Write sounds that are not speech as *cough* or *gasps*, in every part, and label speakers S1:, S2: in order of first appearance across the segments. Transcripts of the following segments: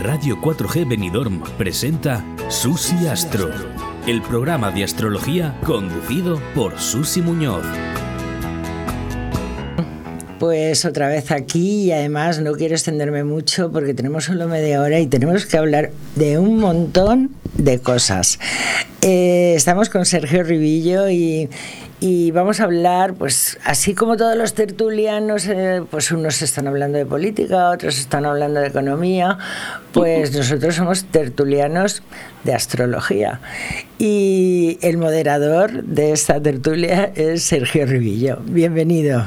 S1: Radio 4G Benidorm presenta Susi Astro, el programa de astrología conducido por Susi Muñoz.
S2: Pues otra vez aquí y además no quiero extenderme mucho porque tenemos solo media hora y tenemos que hablar de un montón de cosas. Eh, estamos con Sergio Ribillo y, y vamos a hablar, pues así como todos los tertulianos, eh, pues unos están hablando de política, otros están hablando de economía, pues nosotros somos tertulianos de astrología. Y el moderador de esta tertulia es Sergio Ribillo. Bienvenido.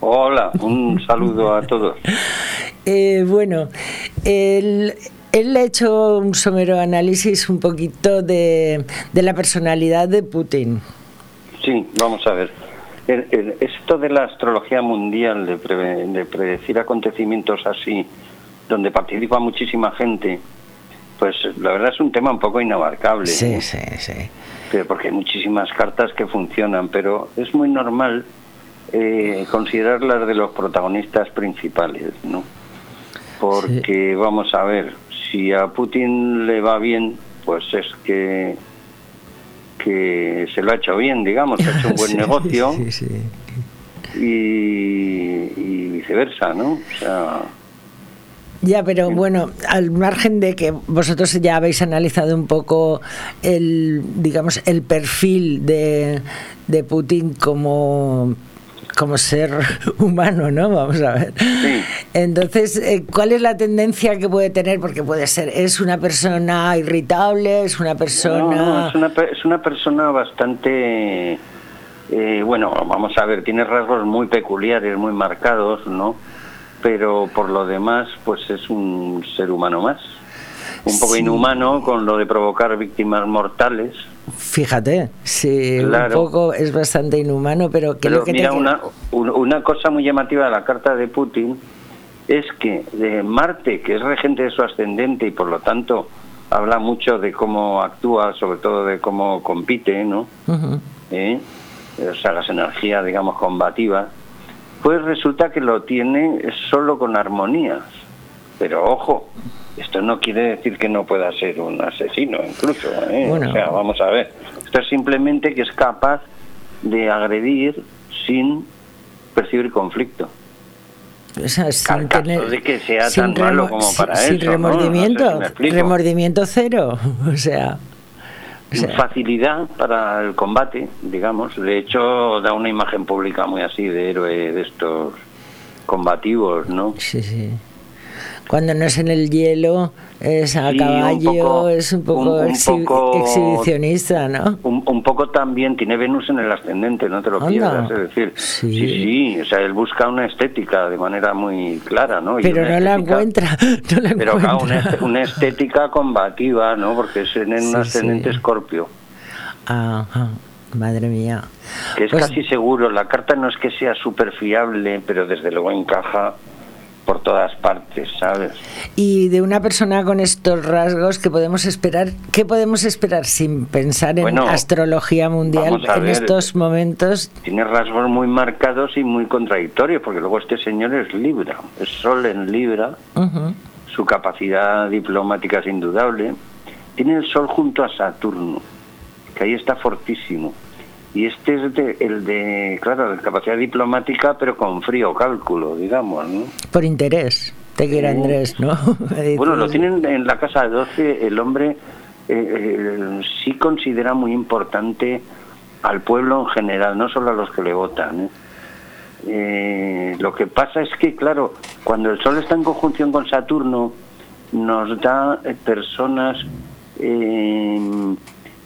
S3: Hola, un saludo a todos. *laughs*
S2: Eh, bueno, él, él ha hecho un somero análisis un poquito de, de la personalidad de Putin.
S3: Sí, vamos a ver. El- el- esto de la astrología mundial, de, pre- de predecir acontecimientos así, donde participa muchísima gente, pues la verdad es un tema un poco inabarcable.
S2: Sí, sí, sí.
S3: Pero porque hay muchísimas cartas que funcionan, pero es muy normal eh, considerarlas de los protagonistas principales, ¿no? Porque vamos a ver, si a Putin le va bien, pues es que que se lo ha hecho bien, digamos, ha hecho un buen *laughs*
S2: Sí,
S3: negocio
S2: Sí, sí.
S3: y, y viceversa, ¿no? O sea,
S2: Ya, pero bueno, al margen de que vosotros ya habéis analizado un poco el, digamos, el perfil de, de Putin como como ser *laughs* humano, ¿no? Vamos a ver.
S3: Sí.
S2: Entonces, eh, ¿cuál es la tendencia que puede tener? Porque puede ser, es una persona irritable, es una persona...
S3: No, no, es, una, es una persona bastante... eh, bueno, vamos a ver, tiene rasgos muy peculiares, muy marcados, ¿no? Pero por lo demás, pues es un ser humano más. Un poco
S2: Sí.
S3: inhumano con lo de provocar víctimas mortales.
S2: Fíjate, sí,
S3: Claro.
S2: un poco es bastante inhumano, pero que
S3: Pero
S2: lo que te
S3: mira,
S2: que-
S3: una, un- una cosa muy llamativa de la carta de Putin es que de Marte, que es regente de su ascendente y por lo tanto habla mucho de cómo actúa, sobre todo de cómo compite, ¿no?
S2: Ujú.
S3: ¿eh? o sea, las energías, digamos, combativas, pues resulta que lo tiene solo con armonías. Pero ojo, esto no quiere decir que no pueda ser un asesino, incluso. ¿eh?
S2: Bueno.
S3: O sea, vamos a ver. Esto es simplemente que es capaz de agredir sin percibir conflicto.
S2: O sea, sin tener,
S3: de que sea
S2: sin
S3: tan malo como
S2: sin-
S3: para
S2: sin
S3: eso, ¿no?
S2: remordimiento,
S3: No sé si
S2: remordimiento cero, *laughs* o sea, o sea,
S3: facilidad para el combate, digamos. De hecho, da una imagen pública muy así de héroe de estos combativos, ¿no?
S2: sí, sí. Cuando no es en el hielo, es a
S3: Sí, un
S2: caballo,
S3: poco-
S2: es un poco,
S3: un- un
S2: exhi-
S3: poco-
S2: exhibicionista, ¿no?
S3: Un, un poco también tiene Venus en el ascendente, no te lo pierdas. Es decir,
S2: Sí.
S3: sí. sí, o sea, él busca una estética de manera muy clara, ¿no? Y
S2: Pero no la encuentra, *laughs* no la
S3: Pero claro, una,
S2: encuentra.
S3: est- una estética combativa, ¿no? Porque es en un
S2: Sí,
S3: ascendente escorpio.
S2: Ajá, madre mía.
S3: Que es
S2: Pues-
S3: casi seguro, la carta no es que sea súper fiable, pero desde luego encaja por todas partes, ¿sabes?
S2: Y de una persona con estos rasgos, ¿qué podemos esperar? ¿Qué podemos esperar sin pensar en
S3: Bueno,
S2: astrología mundial en
S3: ver.
S2: estos momentos?
S3: Tiene rasgos muy marcados y muy contradictorios, porque luego este señor es Libra, es Sol en Libra, su capacidad diplomática es indudable. Tiene el Sol junto a Saturno, que ahí está fortísimo. Y este es de- el de, claro, de capacidad diplomática, pero con frío cálculo, digamos, ¿no?
S2: Por interés, te quiere
S3: Sí.
S2: Andrés, ¿no? *laughs* *laughs*
S3: Bueno, lo tienen en la casa de 12, el hombre eh, eh, sí considera muy importante al pueblo en general, no solo a los que le votan. ¿eh? Eh, lo que pasa es que, claro, cuando el Sol está en conjunción con Saturno, nos da eh, personas eh,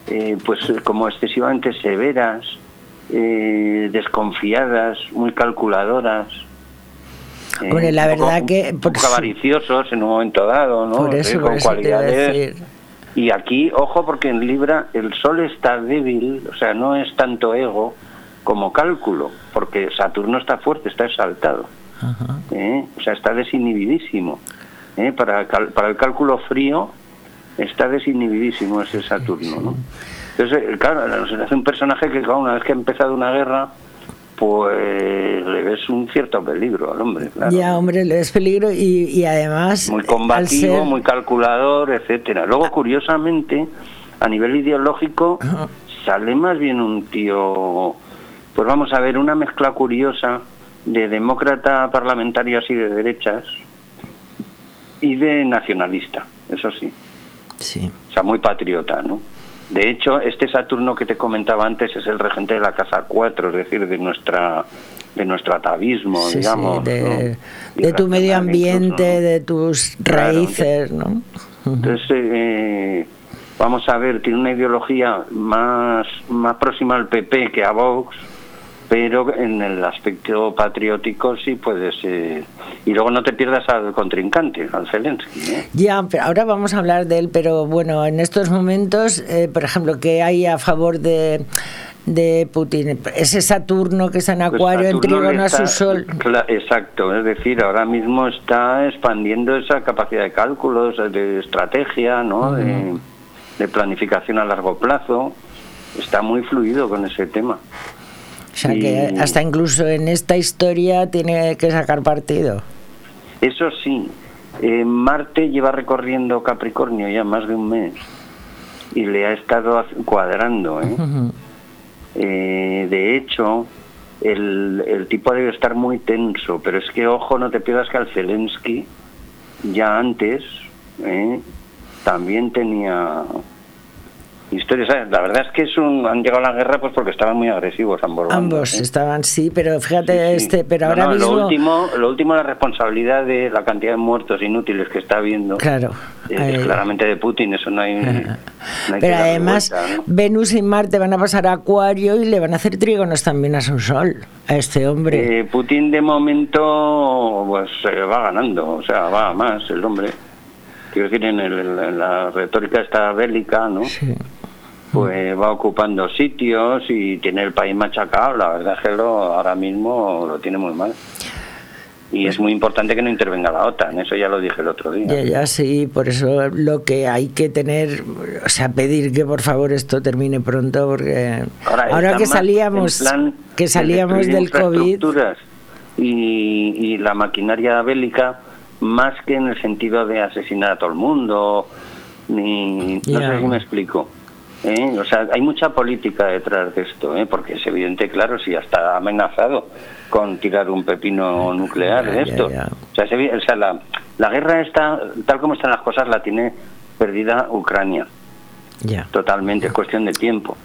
S3: eh, pues como excesivamente severas, eh, desconfiadas, muy calculadoras. eh,
S2: la
S3: poco-
S2: verdad que
S3: un poco avariciosos en un momento dado, ¿no?
S2: Por
S3: con
S2: eso a
S3: cualidades. Y aquí, ojo, porque en Libra el Sol está débil, o sea, no es tanto ego como cálculo, porque Saturno está fuerte, está exaltado,
S2: Ajá.
S3: ¿eh? o sea, está desinhibidísimo. ¿eh? Para, para el cálculo frío está desinhibidísimo ese Saturno, ¿no? Entonces, eh, claro, es un personaje que claro, una vez que ha empezado una guerra, pues le ves un cierto peligro al hombre. Claro.
S2: Ya, hombre, le ves peligro y, y además...
S3: Muy combativo, muy calculador, etcétera. Luego, curiosamente, a nivel ideológico, sale más bien un tío, pues vamos a ver, una mezcla curiosa de demócrata parlamentario así de derechas y de nacionalista, eso sí.
S2: Sí.
S3: O sea, muy patriota, ¿no? De hecho, este Saturno que te comentaba antes es el regente de la casa 4, es decir, de nuestra de nuestro atavismo,
S2: Sí, sí,
S3: digamos.
S2: de,
S3: ¿no?
S2: de tu medio ambiente,
S3: incluso, ¿no?
S2: de tus
S3: Claro,
S2: raíces, ¿no?
S3: Entonces, eh, vamos a ver, tiene una ideología más, más próxima al PP que a Vox, pero en el aspecto patriótico sí puede ser. Y luego no te pierdas al contrincante, al Zelensky. ¿eh?
S2: Ya, pero ahora vamos a hablar de él, pero bueno, en estos momentos, eh, por ejemplo, ¿qué hay a favor de, de Putin? Ese Saturno que está en
S3: Pues
S2: Acuario, en
S3: Saturno
S2: trígono a su Sol.
S3: exacto, es decir, ahora mismo está expandiendo esa capacidad de cálculos, de estrategia, ¿no? de, de planificación a largo plazo. Está muy fluido con ese tema.
S2: O sea que hasta incluso en esta historia tiene que sacar partido.
S3: Eso sí, eh, Marte lleva recorriendo Capricornio ya más de un mes y le ha estado cuadrando. ¿eh? Eh, de hecho, el, el tipo debe estar muy tenso, pero es que, ojo, no te pierdas que al Zelensky ya antes ¿eh? también tenía historias. La verdad es que es un, han llegado a la guerra pues porque estaban muy agresivos ambos. bandos,
S2: Ambos
S3: ¿eh?
S2: estaban, sí, pero fíjate,
S3: Sí, sí.
S2: este, pero
S3: No,
S2: ahora
S3: no,
S2: mismo.
S3: Lo último, lo último, la responsabilidad de la cantidad de muertos inútiles que está habiendo.
S2: Claro.
S3: eh, claramente de Putin, eso no hay. *laughs* no hay
S2: Pero además. Venus y Marte van a pasar a Acuario y le van a hacer trígonos también a su Sol, a este hombre.
S3: Eh, Putin de momento pues va ganando, o sea, va a más el hombre. Quiero decir, en, el- en la retórica esta bélica, ¿no?
S2: Sí.
S3: Pues va ocupando sitios y tiene el país machacado. La verdad es que lo, ahora mismo lo tiene muy mal. Y es muy importante que no intervenga la OTAN, eso ya lo dije el otro día.
S2: Ya, ya, sí, por eso lo que hay que tener, o sea, pedir que por favor esto termine pronto, porque ahora, que salíamos, que salíamos del COVID,
S3: y la maquinaria bélica, más que en el sentido de asesinar a todo el mundo, ni. No sé si me explico. ¿eh? O sea, hay mucha política detrás de esto, ¿eh? porque es evidente, claro, si ya está amenazado con tirar un pepino nuclear de esto.
S2: ya.
S3: O sea, o sea, la, la guerra está, tal como están las cosas, la tiene perdida Ucrania
S2: ya.
S3: totalmente, es cuestión de tiempo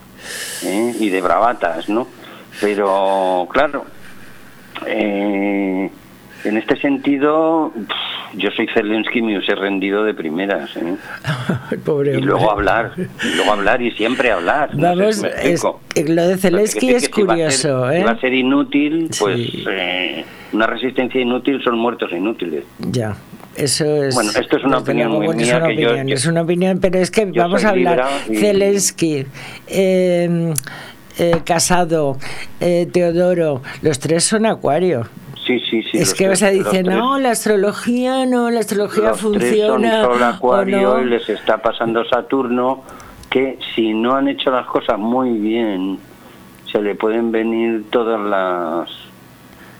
S3: ¿eh? y de bravatas, ¿no? Pero, claro, eh, en este sentido, yo soy Zelensky y me hubiese rendido de primeras, ¿eh? *laughs*
S2: Pobre
S3: Y
S2: hombre.
S3: luego hablar, y luego hablar y siempre hablar. no sé
S2: Vamos,
S3: si
S2: es- eh, lo de Zelensky es
S3: que si va a
S2: curioso,
S3: ser- si
S2: ¿eh?
S3: va a ser inútil, pues
S2: Sí.
S3: eh, una resistencia inútil son muertos inútiles.
S2: Ya. Eso es.
S3: Bueno, esto es una opinión muy
S2: que es
S3: mía
S2: una
S3: que
S2: opinión,
S3: yo-
S2: es una opinión, pero es que vamos a hablar.
S3: y-
S2: Zelensky, eh, eh, Casado, eh, Teodoro, los tres son Acuario.
S3: Sí, sí, sí.
S2: es que vas
S3: tres-
S2: a
S3: los
S2: decir,
S3: tres-
S2: no, la astrología no, la astrología
S3: los tres
S2: funciona.
S3: son Sol, Acuario
S2: no.
S3: y les está pasando Saturno, que si no han hecho las cosas muy bien, se le pueden venir todas las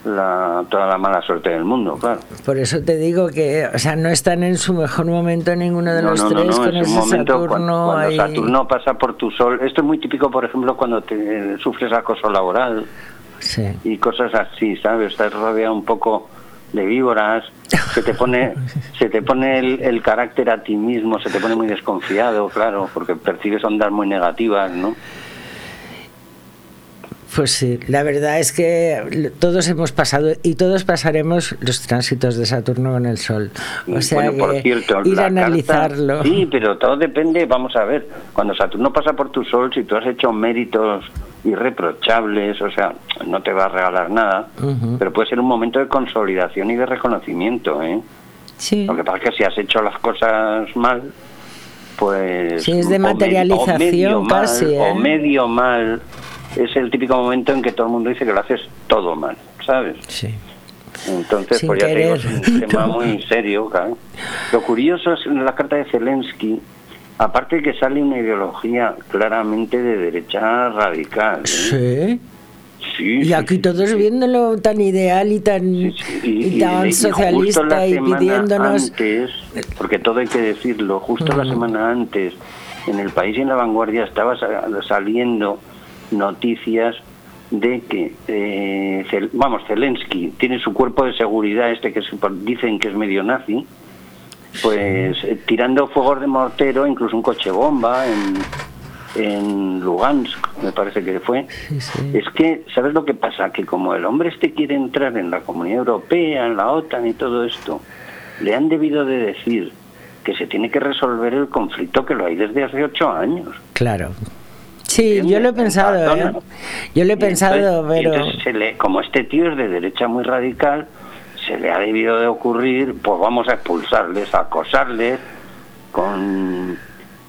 S3: la, toda la mala suerte del mundo, claro.
S2: Por eso te digo que, o sea, no están en su mejor momento ninguno de
S3: No,
S2: los
S3: no,
S2: tres
S3: no,
S2: con
S3: es
S2: ese
S3: momento
S2: Saturno
S3: cuando, cuando
S2: ahí.
S3: Saturno pasa por tu sol. Esto es muy típico, por ejemplo, cuando te sufres acoso laboral
S2: Sí.
S3: y cosas así, ¿sabes? Estás rodeado un poco de víboras, se te pone, *laughs* se te pone el, el carácter a ti mismo, se te pone muy desconfiado, claro, porque percibes ondas muy negativas, ¿no?
S2: Pues sí, la verdad es que todos hemos pasado y todos pasaremos los tránsitos de Saturno con el Sol. O sea
S3: bueno, por cierto,
S2: ir a analizarlo.
S3: carta- sí, pero todo depende, vamos a ver, cuando Saturno pasa por tu sol, si tú has hecho méritos irreprochables, o sea, no te va a regalar nada, pero puede ser un momento de consolidación y de reconocimiento, ¿eh?
S2: Sí.
S3: Lo que pasa es que si has hecho las cosas mal, pues...
S2: Sí, es de
S3: o me- o
S2: materialización
S3: medio mal,
S2: casi, ¿eh?
S3: O medio mal, es el típico momento en que todo el mundo dice que lo haces todo mal, ¿sabes?
S2: Sí.
S3: Entonces,
S2: Sin
S3: pues ya te digo, es
S2: querer.
S3: un tema *laughs* muy serio, claro. Lo curioso es en la carta de Zelensky, aparte que sale una ideología claramente de derecha radical. ¿eh?
S2: Sí. y aquí todos viéndolo tan ideal y tan, y, tan socialista y, pidiéndonos.
S3: Antes, porque todo hay que decirlo, justo la semana antes, en el país y en la vanguardia estaba saliendo noticias de que, eh, vamos, Zelensky tiene su cuerpo de seguridad, este que dicen que es medio nazi, pues eh, tirando fuegos de mortero, incluso un coche bomba en, en Lugansk, me parece que fue. Es que, ¿sabes lo que pasa? Que como el hombre este quiere entrar en la Comunidad Europea, en la OTAN y todo esto, le han debido de decir que se tiene que resolver el conflicto que lo hay desde hace ocho años.
S2: Claro. Sí, yo lo he pensado, ¿eh? Yo lo he pensado, pero...
S3: como este tío es de derecha muy radical, se le ha debido de ocurrir, pues vamos a expulsarles, a acosarles con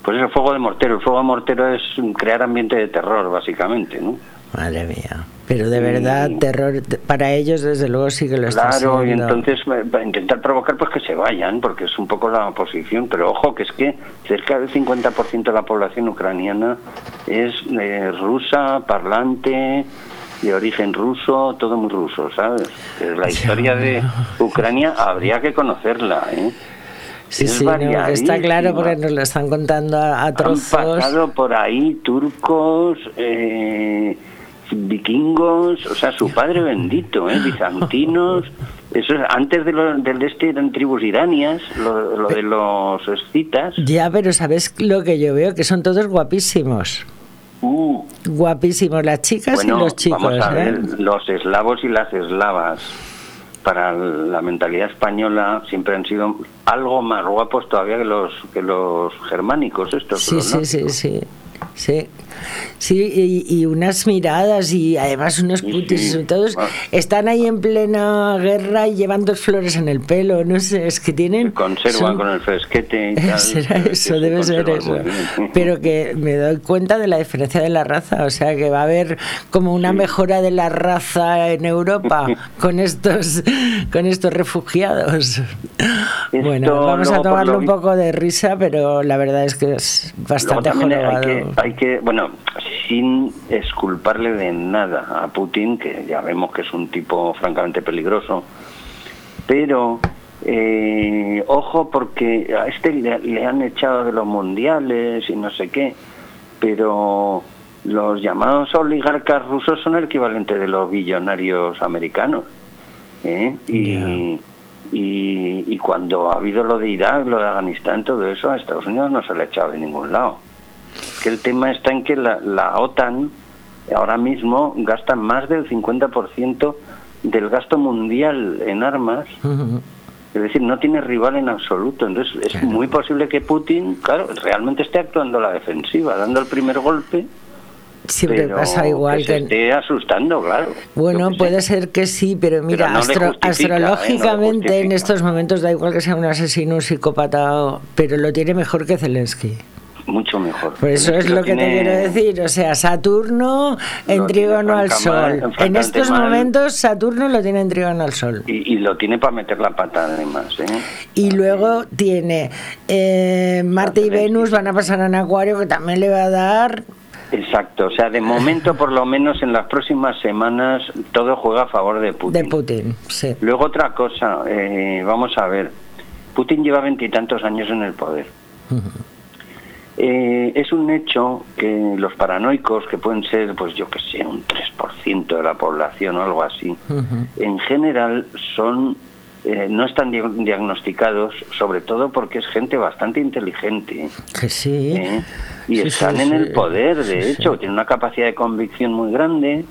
S3: pues el fuego de mortero. El fuego de mortero es crear ambiente de terror, básicamente, ¿no?
S2: Madre mía. Pero de verdad, terror para ellos, desde luego, sí que lo está
S3: Claro, y entonces eh, intentar provocar pues que se vayan, porque es un poco la oposición. Pero ojo, que es que cerca del 50% de la población ucraniana es eh, rusa, parlante, de origen ruso, todo muy ruso, ¿sabes? La *laughs* historia de Ucrania habría que conocerla, ¿eh?
S2: Sí, sí, está claro porque nos lo están contando a, trozos.
S3: Han pasado por ahí turcos, eh, vikingos, o sea, su padre bendito, ¿eh? *laughs* bizantinos. Eso antes de lo, del este eran tribus iranias, lo, de los escitas.
S2: Ya, pero ¿sabes lo que yo veo? Que son todos guapísimos. Uh. Guapísimos, las chicas y los chicos. Vamos a ¿eh?
S3: los eslavos y las eslavas para la mentalidad española siempre han sido algo más guapos todavía que los que los germánicos estos.
S2: Sí, sí, sí, sí, sí. Sí, y, unas miradas y además unos putis, todos ah. están ahí en plena guerra y llevan dos flores en el pelo, no sé, es que tienen...
S3: Conservan con el fresquete y tal. *laughs*
S2: Será eso, debe ser eso. *laughs* Pero que me doy cuenta de la diferencia de la raza, o sea que va a haber como una mejora de la raza en Europa *laughs* con estos, con estos refugiados. bueno, vamos a tomarle un poco de risa, pero la verdad es que es bastante jorobado.
S3: Hay que, hay que, bueno, sin esculparle de nada a Putin, que ya vemos que es un tipo francamente peligroso, pero eh, ojo porque a este le, han echado de los mundiales y no sé qué, pero los llamados oligarcas rusos son el equivalente de los billonarios americanos. ¿eh? Y, y, y, cuando ha habido lo de Irak, lo de Afganistán, todo eso, a Estados Unidos no se le ha echado de ningún lado que el tema está en que la, OTAN ahora mismo gasta más del 50% del gasto mundial en armas. Es decir, no tiene rival en absoluto. Entonces es muy posible que Putin, claro, realmente esté actuando a la defensiva, dando el primer golpe.
S2: Siempre pasa igual
S3: que, se esté asustando, claro.
S2: Bueno, puede ser que sí, pero mira, ¿eh? astrológicamente en estos momentos da igual que sea un asesino, un psicópata, pero lo tiene mejor que Zelensky
S3: mucho mejor.
S2: Por eso es lo que te quiero decir, o sea, Saturno en trígono al Sol. en estos momentos Saturno lo tiene en trígono al Sol.
S3: Y, lo tiene para meter la pata además. ¿eh?
S2: Y luego tiene eh, Marte y Venus van a pasar en Acuario que también le va a dar...
S3: Exacto, o sea, de momento por lo menos en las próximas semanas todo juega a favor de Putin.
S2: De Putin, sí.
S3: Luego otra cosa, eh, vamos a ver, Putin lleva veintitantos años en el poder. Eh, es un hecho que los paranoicos, que pueden ser, pues yo que sé, un 3% de la población o algo así, en general son eh, no están diagnosticados, sobre todo porque es gente bastante inteligente.
S2: Que sí.
S3: ¿eh? Y están en el poder, de hecho, tienen una capacidad de convicción muy grande.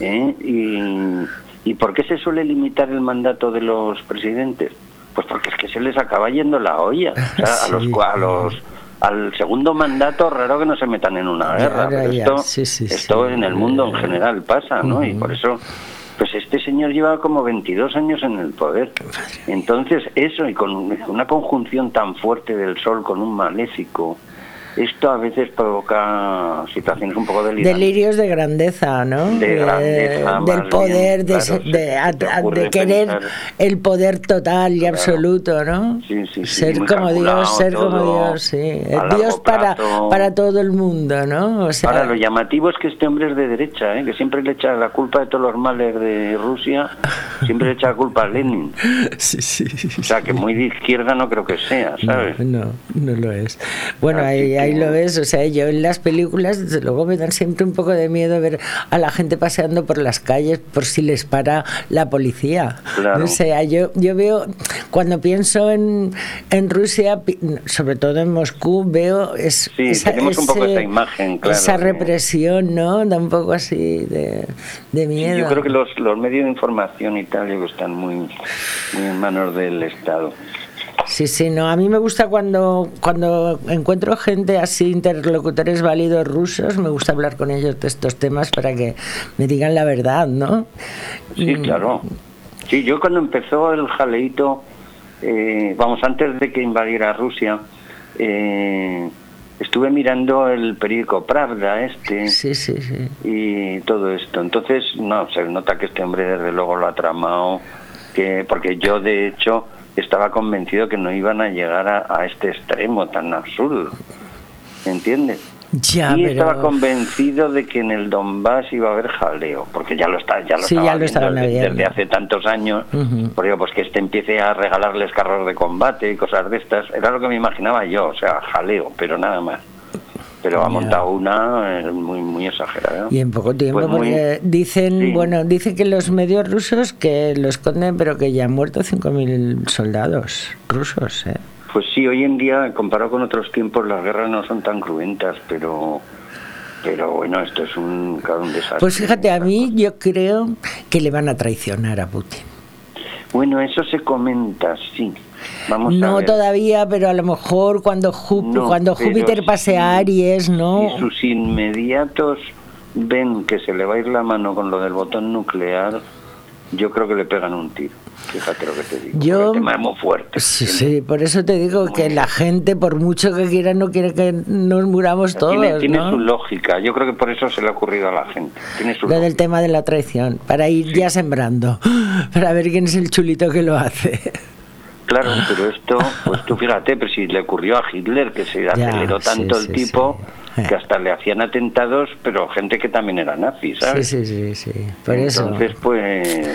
S3: Y, ¿Y por qué se suele limitar el mandato de los presidentes? Pues porque es que se les acaba yendo la olla. a los, a los al segundo mandato raro que no se metan en una guerra. esto, esto en el mundo en general pasa, ¿no? Y por eso, pues este señor lleva como 22 años en el poder. Entonces eso, y con una conjunción tan fuerte del Sol con un maléfico, esto a veces provoca situaciones un poco delirantes.
S2: Delirios de grandeza, ¿no?
S3: De grandeza,
S2: del poder,
S3: bien,
S2: de,
S3: claro,
S2: se-
S3: se-
S2: de, querer
S3: pensar-
S2: el poder total y
S3: Claro.
S2: absoluto, ¿no?
S3: Sí, sí, sí,
S2: ser como Dios, ser como Dios, sí. Dios para, para todo el mundo, ¿no? O sea,
S3: Ahora, lo llamativo es que este hombre es de derecha, ¿eh? que siempre le echa la culpa de todos los males de Rusia, siempre le echa la culpa a Lenin. *laughs*
S2: sí, sí,
S3: O sea, que muy de izquierda no creo que sea, ¿sabes?
S2: No, no, no lo es. Bueno, ahí, ahí lo ves. O sea, yo en las películas, desde luego, me dan siempre un poco de miedo ver a la gente paseando por las calles por si les para la policía.
S3: Claro.
S2: O sea, yo, yo veo, cuando pienso en, en Rusia, sobre todo en Moscú, veo es,
S3: Sí, tenemos un poco esa imagen, claro,
S2: esa represión, ¿no? Da un poco así de, de miedo.
S3: Yo creo que los, los medios de información y tal yo creo que están muy, muy en manos del Estado.
S2: Sí, sí, no. A mí me gusta cuando, cuando encuentro gente así, interlocutores válidos rusos, me gusta hablar con ellos de estos temas para que me digan la verdad, ¿no?
S3: Sí, claro. Sí, yo cuando empezó el jaleito, eh, vamos, antes de que invadiera Rusia, eh, estuve mirando el periódico Pravda este
S2: Sí, sí, sí.
S3: y todo esto. Entonces, no, se nota que este hombre desde luego lo ha tramado, que porque yo de hecho estaba convencido que no iban a llegar a, a este extremo tan absurdo. ¿Entiendes?
S2: Ya,
S3: y
S2: pero...
S3: estaba convencido de que en el Donbass iba a haber jaleo, porque ya lo está, ya lo
S2: Sí, ya lo
S3: desde, hace tantos años.
S2: Ujú.
S3: Por ello, pues que este empiece a regalarles carros de combate y cosas de estas, era lo que me imaginaba yo, o sea, jaleo, pero nada más. Pero ha montado una eh, muy muy exagerada.
S2: Y en poco tiempo,
S3: Pues muy-
S2: porque dicen,
S3: sí.
S2: bueno, dicen que los medios rusos que lo esconden, pero que ya han muerto 5.000 soldados rusos, ¿eh?
S3: Pues sí, hoy en día, comparado con otros tiempos, las guerras no son tan cruentas, pero pero bueno, esto es un, claro, un desastre.
S2: Pues fíjate, a mí yo creo que le van a traicionar a Putin.
S3: Bueno, eso se comenta, sí. Vamos a
S2: No
S3: ver.
S2: todavía, pero a lo mejor cuando, Jú-
S3: No,
S2: cuando Júpiter pase a Aries, ¿no?
S3: Si sus inmediatos ven que se le va a ir la mano con lo del botón nuclear, yo creo que le pegan un tiro. Fíjate lo que te digo.
S2: Yo-
S3: El tema es muy fuerte.
S2: Sí, sí, por eso te digo que la gente, por mucho que quiera, no quiere que nos muramos todos,
S3: tiene tiene
S2: ¿no?
S3: su lógica. Yo creo que por eso se le ha ocurrido a la gente. Tiene su
S2: Lo del
S3: lógica.
S2: tema de la traición, para ir ya sembrando, *gasps* para ver quién es el chulito que lo hace.
S3: Claro, pero esto, pues tú fíjate, pero si le ocurrió a Hitler, que se
S2: Ya,
S3: aceleró
S2: sí,
S3: tanto el
S2: sí,
S3: tipo,
S2: sí.
S3: que hasta le hacían atentados, pero gente que también era nazi,
S2: Sí,
S3: ¿sabes?
S2: sí, sí, sí, por eso.
S3: Entonces, pues,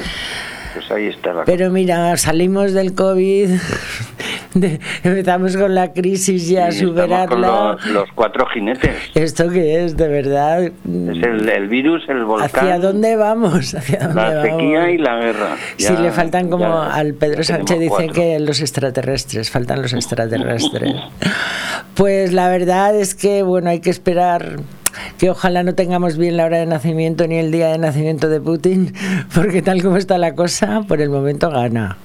S3: pues ahí está la
S2: Pero mira, salimos del COVID, *laughs* de- empezamos con la crisis ya a
S3: con
S2: superarla.
S3: los, los cuatro jinetes.
S2: ¿Esto qué es, de verdad?
S3: Es el, el virus, el volcán,
S2: ¿Hacia dónde vamos? *laughs* ¿Hacia dónde
S3: la sequía
S2: vamos?
S3: y la guerra.
S2: Sí,
S3: Ya-
S2: le faltan como
S3: ya-
S2: al Pedro Sánchez
S3: tenemos
S2: dice
S3: cuatro.
S2: que los extraterrestres, faltan los extraterrestres. *laughs* Pues la verdad es que bueno, hay que esperar que ojalá no tengamos bien la hora de nacimiento ni el día de nacimiento de Putin, *laughs* porque tal como está la cosa, por el momento gana.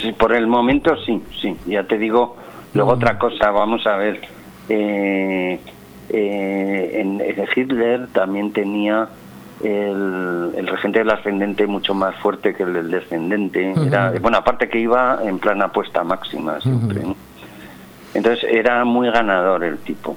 S3: Sí, por el momento sí, sí. Ya te digo, luego
S2: Mm.
S3: otra cosa, vamos a ver. Eh, eh, en, en Hitler también tenía el, el regente del ascendente mucho más fuerte que el del descendente. Era, bueno, aparte que iba en plan apuesta máxima siempre. Entonces era muy ganador el tipo.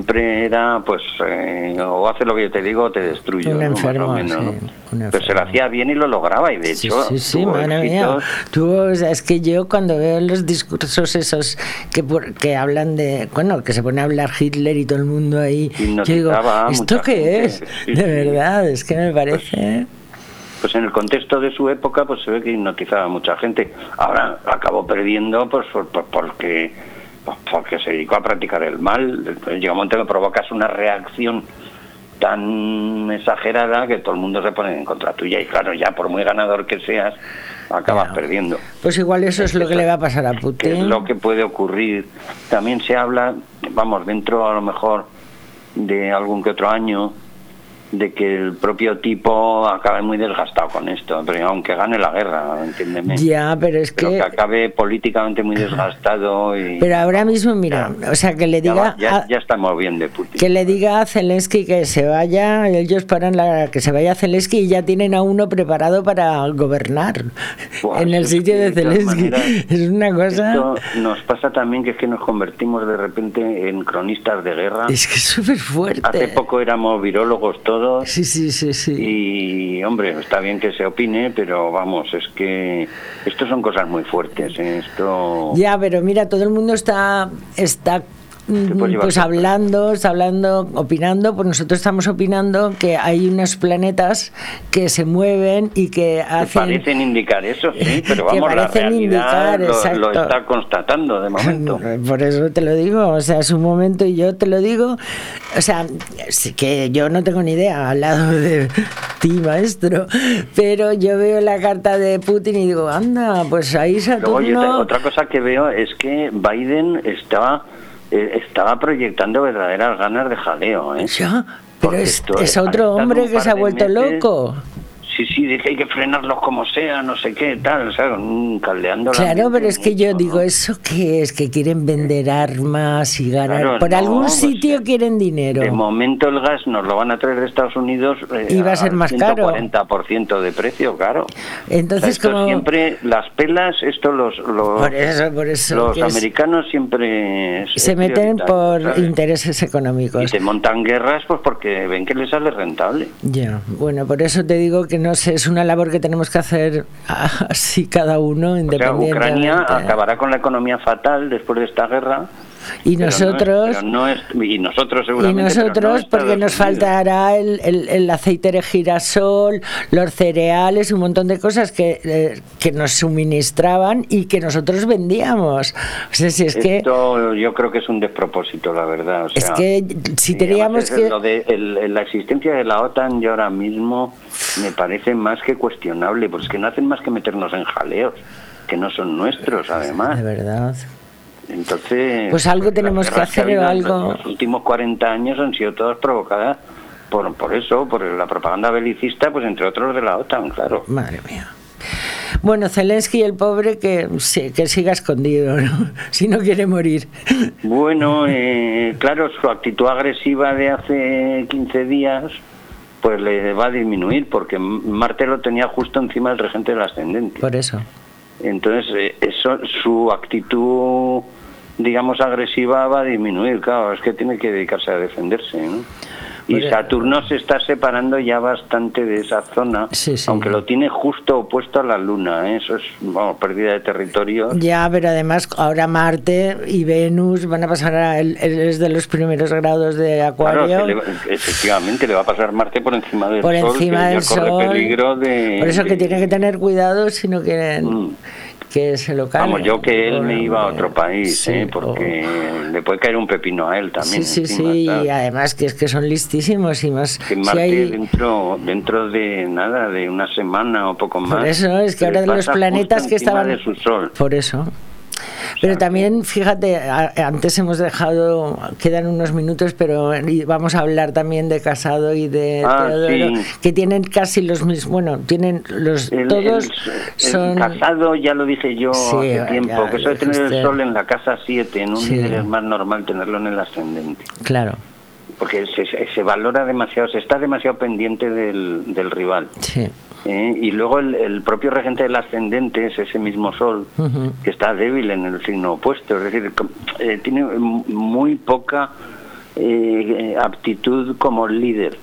S3: Siempre era, pues, eh, o hace lo que yo te digo o te destruyo.
S2: Un enfermo,
S3: menos,
S2: sí,
S3: ¿no?
S2: un
S3: Pero se lo hacía bien y lo lograba, y de
S2: Sí,
S3: hecho.
S2: sí, sí, madre mía. Tú, es que yo cuando veo los discursos esos que, por- que hablan de, bueno, que se pone a hablar Hitler y todo el mundo ahí, yo digo, ¿esto qué es? de verdad, es que me parece...
S3: pues en el contexto de su época pues se ve que hipnotizaba a mucha gente ahora acabó perdiendo pues por- por- porque pues, porque se dedicó a practicar el mal llega un momento que provocas una reacción tan exagerada que todo el mundo se pone en contra tuya y claro ya por muy ganador que seas acabas perdiendo
S2: Pues igual eso es lo que le va a pasar a
S3: que es
S2: Putin.
S3: lo que puede ocurrir. También se habla, vamos, dentro a lo mejor de algún que otro año, de que el propio tipo acabe muy desgastado con esto, pero aunque gane la guerra, entiéndeme.
S2: Ya, pero es que...
S3: que acabe políticamente muy desgastado y...
S2: Pero ahora mismo, mira, o sea, que le diga...
S3: Ya, ya, estamos bien de Putin.
S2: Que le diga a Zelensky que se vaya, ellos paran la... que se vaya Zelensky y ya tienen a uno preparado para gobernar en el sitio de Zelensky. es una cosa...
S3: Esto nos pasa también que es que nos convertimos de repente en cronistas de guerra.
S2: Es que es súper fuerte.
S3: Hace poco éramos virólogos todos
S2: Sí, sí, sí, sí.
S3: Y, hombre, está bien que se opine, pero vamos, es que esto son cosas muy fuertes. ¿eh? Esto...
S2: Ya, pero mira, todo el mundo está, está pues hablando, hablando, opinando, pues nosotros estamos opinando que hay unos planetas que se mueven y que hacen...
S3: parecen indicar eso, sí, *laughs* pero vamos, la realidad indicar, lo, lo, está constatando de momento. *laughs*
S2: Por eso te lo digo, o sea, es un momento y yo te lo digo, o sea, que yo no tengo ni idea al lado *laughs* de ti, maestro, pero yo veo la carta de Putin y digo, anda, pues ahí Saturno...
S3: otra cosa que veo es que Biden está eh, estaba proyectando verdaderas ganas de jaleo. ¿eh?
S2: Ya, pero es, es otro hombre que se ha vuelto loco
S3: sí, dije hay que frenarlos como sea, no sé qué, tal, o sea, caldeando
S2: Claro, pero es que yo digo, ¿eso qué es? Que quieren vender armas y ganar. Por algún pues, sitio quieren dinero.
S3: De momento el gas nos lo van a traer de Estados Unidos.
S2: Eh, y va a ser más caro.
S3: 40% de precio, claro.
S2: Entonces, como.
S3: Siempre las pelas, esto los. los
S2: por eso, por eso.
S3: Los americanos siempre.
S2: Se meten por intereses económicos.
S3: Y se montan guerras, pues porque ven que les sale rentable.
S2: Ya, bueno, por eso te digo que no sé, es una labor que tenemos que hacer así cada uno, independientemente.
S3: Ucrania acabará con la economía fatal después de esta guerra
S2: y nosotros
S3: y nosotros seguramente
S2: y nosotros porque nos faltará el, el, aceite de girasol los cereales un montón de cosas que, eh, que nos suministraban y que nosotros vendíamos o sea, si es
S3: Esto yo creo que es un despropósito la verdad
S2: es que si teníamos que
S3: lo de la existencia de la OTAN yo ahora mismo me parece más que cuestionable porque es que no hacen más que meternos en jaleos que no son nuestros además
S2: de verdad
S3: entonces.
S2: Pues algo tenemos que hacer o algo.
S3: Los últimos 40 años han sido todas provocadas por, por eso, por la propaganda belicista, pues entre otros de la OTAN, claro.
S2: Madre mía. Bueno, Zelensky, el pobre, que, que siga escondido, *laughs* si no quiere morir.
S3: Bueno, eh, claro, su actitud agresiva de hace 15 días, pues le va a disminuir, porque Marte lo tenía justo encima del regente del ascendente.
S2: Por eso.
S3: Entonces, eh, eso, su actitud digamos, agresiva va a disminuir, claro, es que tiene que dedicarse a defenderse. Y Saturno se está separando ya bastante de esa zona, aunque lo tiene justo opuesto a la Luna. ¿eh? Eso es pérdida de territorio.
S2: Ya, pero además ahora Marte y Venus van a pasar a él, es de los primeros grados de Acuario.
S3: Claro, efectivamente, le va a pasar Marte por encima del
S2: por
S3: Sol.
S2: Encima del Sol.
S3: Peligro de,
S2: por eso que tiene que tener cuidado si no quieren... Mm que se lo
S3: Vamos, yo que él me iba a otro país, ¿eh? porque le puede caer un pepino a él también.
S2: Sí, sí, sí, y además que es que son listísimos y más...
S3: Que Marte dentro, dentro de nada, de una semana o poco más...
S2: Por eso, es que ahora de los planetas que estaban...
S3: De su sol.
S2: Por eso. Pero también, fíjate, antes hemos dejado, quedan unos minutos, pero vamos a hablar también de Casado y de ah, Teodoro, que tienen casi los mismos, bueno, tienen los todos son...
S3: Casado, ya lo dije yo hace tiempo, que eso de tener el sol en la casa 7, en un líder es más normal tenerlo en el ascendente.
S2: Claro
S3: porque se, se, valora demasiado, se está demasiado pendiente del, del rival.
S2: Sí.
S3: ¿Eh? y luego el, propio regente del ascendente es ese mismo sol que está débil en el signo opuesto, es decir, eh, tiene muy poca eh, aptitud como líder.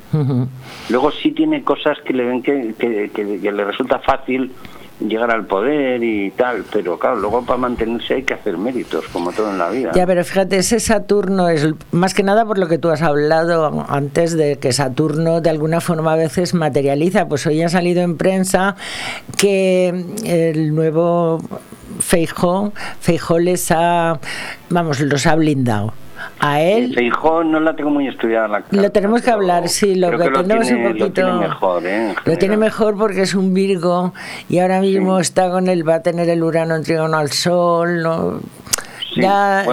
S3: Luego sí tiene cosas que le ven que, que le resulta fácil llegar al poder y tal, pero claro, luego para mantenerse hay que hacer méritos, como todo en la vida.
S2: Ya, pero fíjate, ese Saturno es más que nada por lo que tú has hablado antes de que Saturno de alguna forma a veces materializa, pues hoy ha salido en prensa que el nuevo Feijó, Feijó les ha, vamos, los ha blindado a él.
S3: hijo no la tengo muy estudiada la
S2: Lo tenemos que hablar, sí, lo que tenemos un poquito. Lo
S3: tiene mejor, ¿eh?
S2: Lo tiene mejor porque es un Virgo y ahora mismo está con él, va a tener el Urano en trígono al Sol, ¿no? Ya,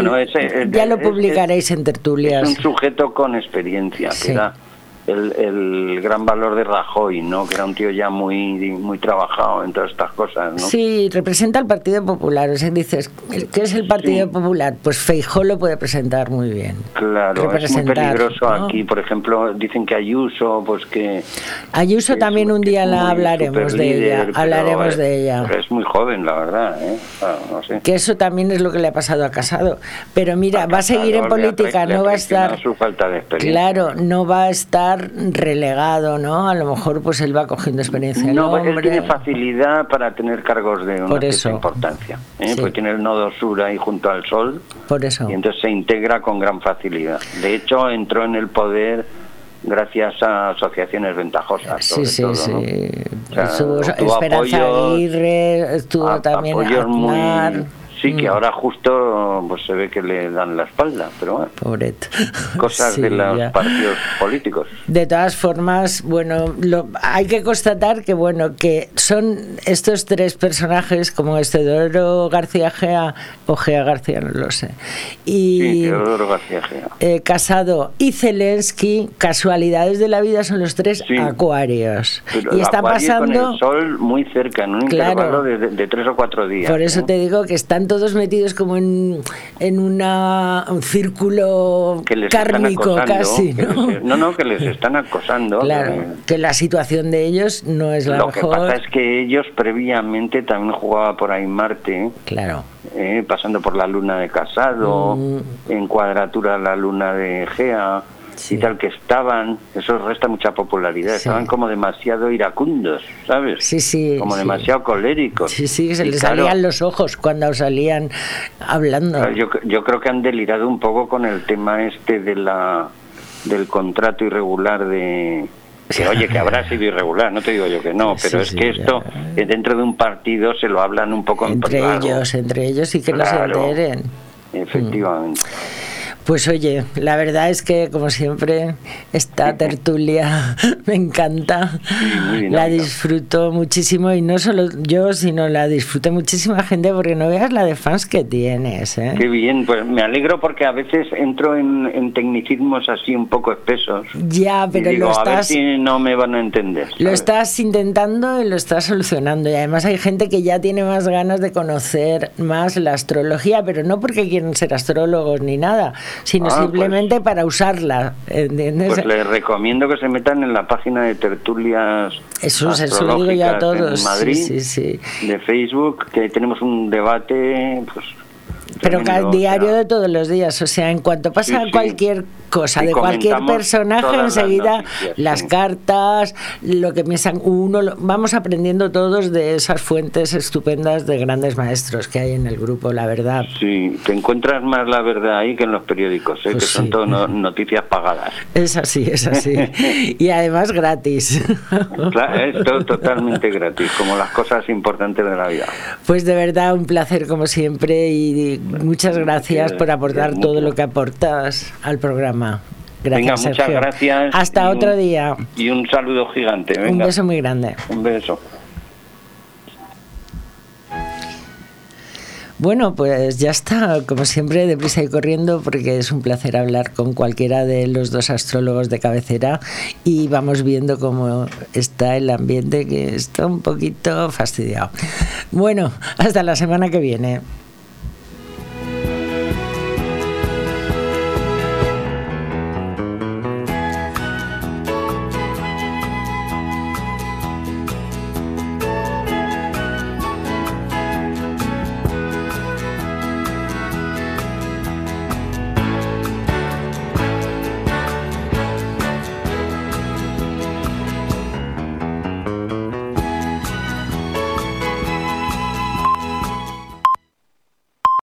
S2: ya lo publicaréis en tertulias.
S3: Es un sujeto con experiencia, que da el, el, gran valor de Rajoy, ¿no? Que era un tío ya muy muy trabajado en todas estas cosas, ¿no?
S2: Sí, representa al Partido Popular. O sea, dices, ¿qué es el Partido Popular? Pues Feijó lo puede presentar muy bien.
S3: Claro, es muy peligroso aquí. Por ejemplo, dicen que Ayuso, pues que...
S2: Ayuso también un día la hablaremos de ella. Hablaremos de ella.
S3: es muy joven, la verdad, ¿eh? no sé.
S2: Que eso también es lo que le ha pasado a Casado. Pero mira, va a seguir en política, no va a estar...
S3: Su falta de
S2: claro, no va a estar relegado, ¿no? A lo mejor pues él va cogiendo experiencia.
S3: No, él tiene facilidad para tener cargos de una importancia. ¿eh? Porque tiene el nodo sur ahí junto al sol.
S2: Por eso.
S3: Y entonces se integra con gran facilidad. De hecho, entró en el poder gracias a asociaciones ventajosas.
S2: Sí, sí, sí. estuvo Esperanza Aguirre, estuvo también Aznar.
S3: Sí, que mm. ahora justo pues se ve que le dan la espalda, pero bueno.
S2: Pobreto. *laughs*
S3: Cosas de los partidos políticos.
S2: De todas formas, bueno, lo, hay que constatar que bueno, que son estos tres personajes como Estedoro García Gea o Gea García, no lo sé. Y
S3: sí, García Gea.
S2: Eh, Casado y Zelensky, casualidades de la vida son los tres acuarios. y está pasando
S3: con el sol muy cerca, en un intervalo de, tres o cuatro días.
S2: Por eso te digo que están todos metidos como en, en una, un círculo kármico casi. ¿no?
S3: ¿no? no, que les están acosando.
S2: Claro, que, la situación de ellos no es la
S3: mejor. Lo que pasa es que ellos previamente también jugaba por ahí Marte.
S2: Claro.
S3: Eh, pasando por la luna de Casado, mm. en cuadratura la luna de Y tal que estaban, eso resta mucha popularidad, estaban como demasiado iracundos, ¿sabes?
S2: Sí, sí.
S3: Como demasiado coléricos.
S2: Sí, sí, se les salían los ojos cuando salían hablando.
S3: Yo, yo creo que han delirado un poco con el tema este de la del contrato irregular de que oye que habrá sido irregular no te digo yo que no pero es que esto dentro de un partido se lo hablan un poco
S2: entre ellos entre ellos y que no se enteren.
S3: Efectivamente
S2: pues oye, la verdad es que como siempre esta tertulia *laughs* me encanta, la disfruto muchísimo y no solo yo, sino la disfruté muchísima gente porque no veas la de fans que tienes. ¿eh?
S3: Qué bien, pues me alegro porque a veces entro en, tecnicismos así un poco espesos.
S2: Ya, pero lo estás... A ver
S3: si no me van a entender.
S2: Lo estás intentando y lo estás solucionando y además hay gente que ya tiene más ganas de conocer más la astrología, pero no porque quieren ser astrólogos ni nada sino ah, simplemente pues. para usarla. ¿entiendes?
S3: Pues les recomiendo que se metan en la página de tertulias.
S2: Eso, eso lo digo yo a todos.
S3: En Madrid, de Facebook, que tenemos un debate pues
S2: pero al diario de todos los días, o sea, en cuanto pasa cualquier cosa de cualquier personaje, enseguida las, cartas, lo que piensan uno, vamos aprendiendo todos de esas fuentes estupendas de grandes maestros que hay en el grupo, la verdad.
S3: Sí, te encuentras más la verdad ahí que en los periódicos, ¿eh? que pues son todo noticias pagadas.
S2: Es así, es así. *laughs* y además gratis.
S3: es todo totalmente gratis, como las cosas importantes de la vida.
S2: Pues de verdad un placer como siempre y muchas gracias por aportar todo lo que aportas al programa. Gracias,
S3: muchas gracias.
S2: Hasta otro día.
S3: Y un saludo gigante.
S2: Un beso muy grande.
S3: Un beso.
S2: Bueno, pues ya está, como siempre, deprisa y corriendo, porque es un placer hablar con cualquiera de los dos astrólogos de cabecera y vamos viendo cómo está el ambiente, que está un poquito fastidiado. Bueno, hasta la semana que viene.